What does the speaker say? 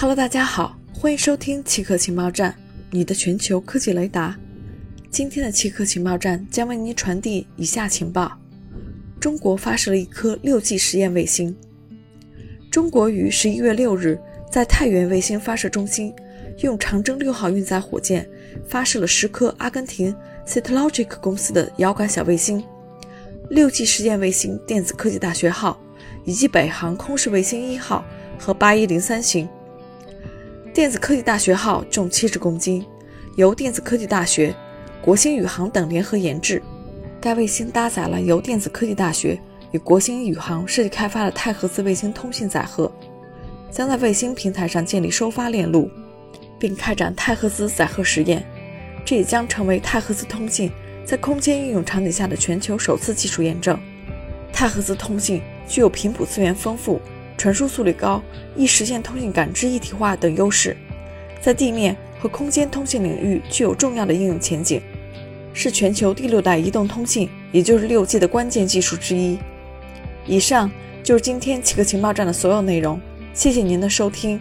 Hello，大家好，欢迎收听奇客情报站，你的全球科技雷达。今天的奇客情报站将为您传递以下情报：中国发射了一颗六 G 实验卫星。中国于十一月六日在太原卫星发射中心用长征六号运载火箭发射了十颗阿根廷 Citologic 公司的遥感小卫星。六 G 实验卫星电子科技大学号以及北航空式卫星一号和八一零三型。电子科技大学号重七十公斤，由电子科技大学、国星宇航等联合研制。该卫星搭载了由电子科技大学与国星宇航设计开发的太赫兹卫星通信载荷，将在卫星平台上建立收发链路，并开展太赫兹载荷实验。这也将成为太赫兹通信在空间应用场景下的全球首次技术验证。太赫兹通信具有频谱资源丰富。传输速率高，易实现通信感知一体化等优势，在地面和空间通信领域具有重要的应用前景，是全球第六代移动通信，也就是六 G 的关键技术之一。以上就是今天奇客情报站的所有内容，谢谢您的收听。